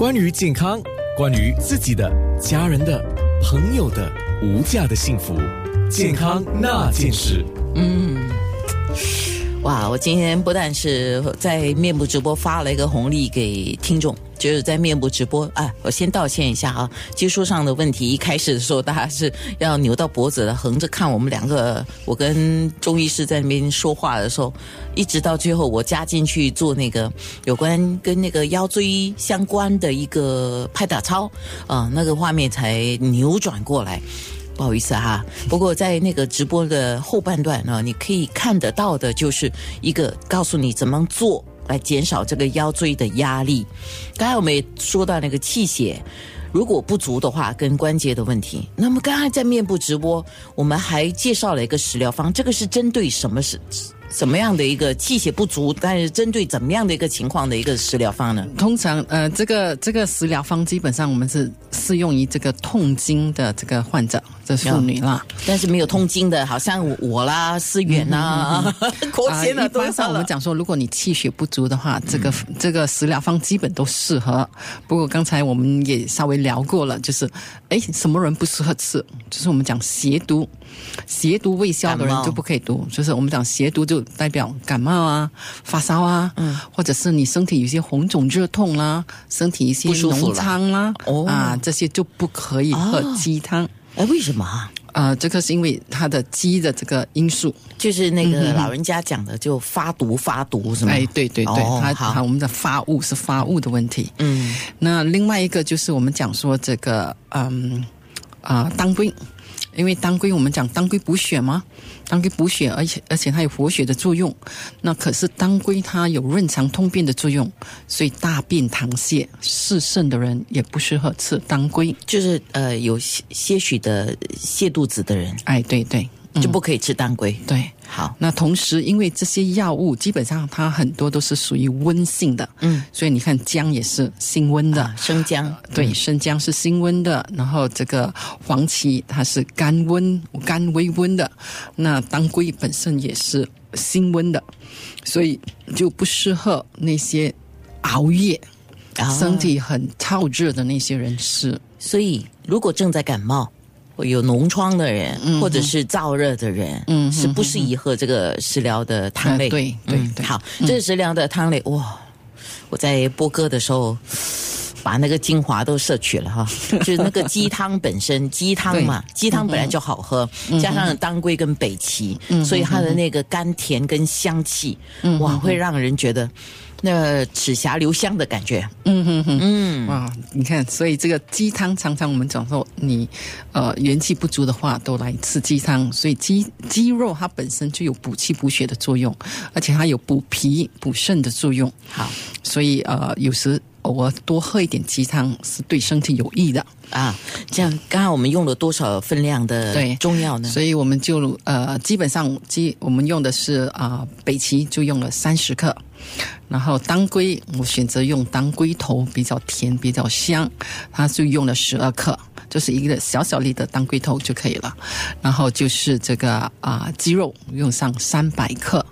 关于健康，关于自己的、家人的、朋友的无价的幸福，健康那件事。嗯，哇！我今天不但是在面部直播发了一个红利给听众，就是在面部直播。啊，我先道歉一下啊，技术上的问题。一开始的时候，大家是要扭到脖子的，横着看我们两个，我跟中医师在那边说话的时候，一直到最后我加进去做那个有关跟那个腰椎相关的一个拍打操啊，那个画面才扭转过来。不好意思哈，不过在那个直播的后半段呢，你可以看得到的就是一个告诉你怎么做来减少这个腰椎的压力。刚才我们也说到那个气血如果不足的话，跟关节的问题。那么刚才在面部直播，我们还介绍了一个食疗方，这个是针对什么是什么样的一个气血不足，但是针对怎么样的一个情况的一个食疗方呢？通常，呃，这个这个食疗方基本上我们是适用于这个痛经的这个患者，这妇女啦。但是没有痛经的，好像我啦、思远呐、国贤啊，啊，一般上我们讲说，如果你气血不足的话，这个这个食疗方基本都适合。不过刚才我们也稍微聊过了，就是，哎，什么人不适合吃？就是我们讲邪毒，邪毒未消的人就不可以读。就是我们讲邪毒，就代表感冒啊、发烧啊，嗯，或者是你身体有些红肿热痛啦，身体一些脓疮啦，哦。啊，这些就不可以喝鸡汤。哎，为什么啊？呃，这个是因为它的鸡的这个因素，就是那个老人家讲的，就发毒发毒是吗？哎，对对对，哦它好。它我们的发物是发物的问题。嗯，那另外一个就是我们讲说这个嗯啊、当归，因为当归我们讲当归补血嘛，当归补血，而且而且它有活血的作用。那可是当归它有润肠通便的作用，所以大便溏泻、湿肾的人也不适合吃当归。就是呃有些些许的泻肚子的人哎，对对，嗯就不可以吃当归。对。好，那同时，因为这些药物基本上它很多都是属于温性的，嗯，所以你看姜也是性温的，啊生姜。对，生姜是性温的，然后这个黄芪它是甘温、甘微温的，那当归本身也是性温的，所以就不适合那些熬夜、啊。身体很燥热的那些人吃。所以如果正在感冒。或有脓疮的人，或者是燥热的人，嗯是不适宜喝这个食疗的汤类。啊对对好，这是食疗的汤类。哇，我在播歌的时候。把那个精华都摄取了哈，就是那个鸡汤本身，鸡汤嘛，鸡汤本来就好喝，加上当归跟北芪，所以它的那个甘甜跟香气，哇，会让人觉得那齿颊留香的感觉。嗯哼哼，嗯，哇，你看，所以这个鸡汤常常我们讲说，你呃元气不足的话，都来吃鸡汤。所以鸡鸡肉它本身就有补气补血的作用，而且它有补脾补肾的作用。好所以呃，有时偶尔多喝一点鸡汤是对身体有益的。啊，这样刚刚我们用了多少分量的对中药呢？所以我们就呃，基本上基我们用的是啊、北芪就用了三十克，然后当归我选择用当归头，比较甜比较香，它就用了十二克，就是一个小小粒的当归头就可以了。然后就是这个啊、鸡肉用上三百克，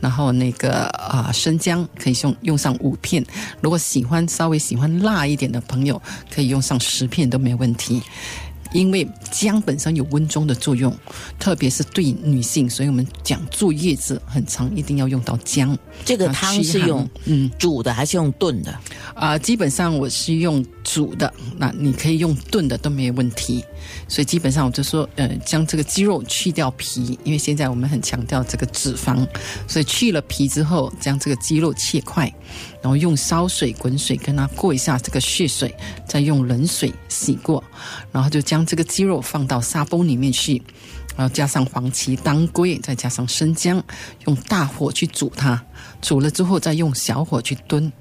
然后那个啊、生姜可以用用上五片，如果喜欢稍微喜欢辣一点的朋友，可以用上十片都没问题。因为姜本身有温中的作用，特别是对女性，所以我们讲坐月子很长，一定要用到姜。这个汤是用嗯煮的还是用炖的？啊、基本上我是用煮的，那你可以用炖的都没有问题。所以基本上我就说，呃，将这个鸡肉去掉皮，因为现在我们很强调这个脂肪，所以去了皮之后，将这个鸡肉切块，然后用烧水滚水跟它过一下这个血水，再用冷水洗过，然后就将这个鸡肉放到砂煲里面去。然后加上黄芪、当归，再加上生姜，用大火去煮它。煮了之后，再用小火去炖，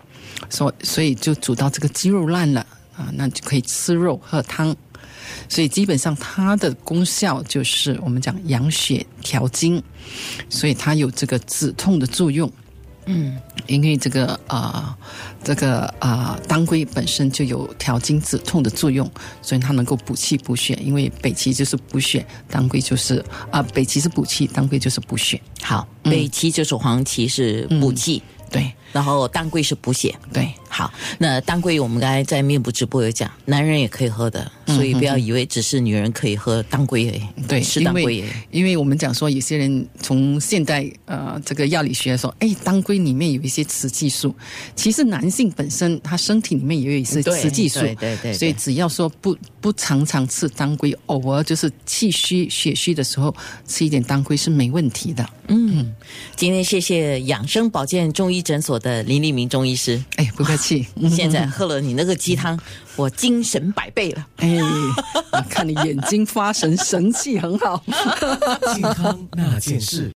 所所以就煮到这个鸡肉烂了啊，那就可以吃肉喝汤。所以基本上它的功效就是我们讲养血调经，所以它有这个止痛的作用。嗯，因为这个啊、这个啊、当归本身就有调经止痛的作用，所以它能够补气补血。因为北芪就是补血，当归就是啊、北芪是补气，当归就是补血。好，北芪就是黄芪是补气，对然后当归是补血。对，好，那当归我们刚才在面部直播有讲，男人也可以喝的，所以不要以为只是女人可以喝当归。对，是因为。因为我们讲说，有些人从现代呃这个药理学说，哎，当归里面有一些雌激素，其实男性本身他身体里面也有一些雌激素，对对对对所以只要说不不常常吃当归，偶尔就是气虚血虚的时候吃一点当归是没问题的。嗯，今天谢谢养生保健中医诊所的林立明中医师。哎，不客气。现在喝了你那个鸡汤，我精神百倍了。哎，看你眼睛发神，神气很好。健康那件事。